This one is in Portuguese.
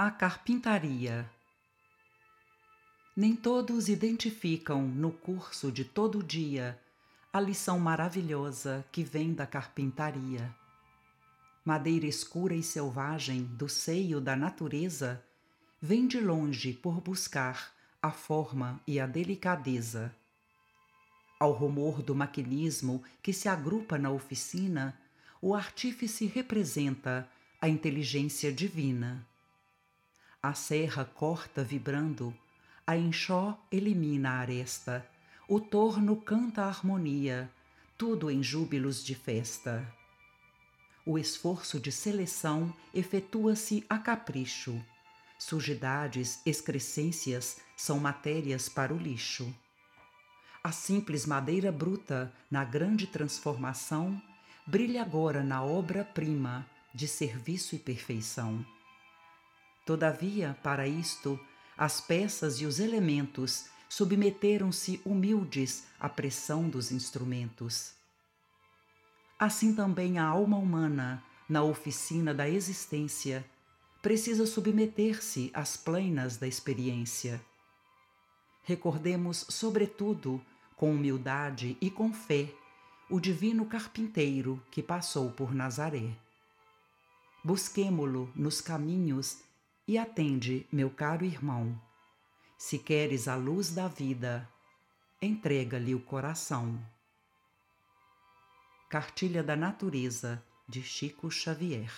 A carpintaria. Nem todos identificam no curso de todo dia a lição maravilhosa que vem da carpintaria. Madeira escura e selvagem do seio da natureza vem de longe por buscar a forma e a delicadeza. Ao rumor do maquinismo que se agrupa na oficina, o artífice representa a inteligência divina a serra corta vibrando, a enxó elimina a aresta, o torno canta a harmonia, tudo em júbilos de festa. O esforço de seleção efetua-se a capricho. Sujidades, excrescências são matérias para o lixo. A simples madeira bruta, na grande transformação, brilha agora na obra-prima de serviço e perfeição. Todavia, para isto, as peças e os elementos submeteram-se humildes à pressão dos instrumentos. Assim também a alma humana, na oficina da existência, precisa submeter-se às plainas da experiência. Recordemos, sobretudo, com humildade e com fé, o divino carpinteiro que passou por Nazaré. Busquemo-lo nos caminhos e atende, meu caro irmão. Se queres a luz da vida, entrega-lhe o coração. Cartilha da Natureza, de Chico Xavier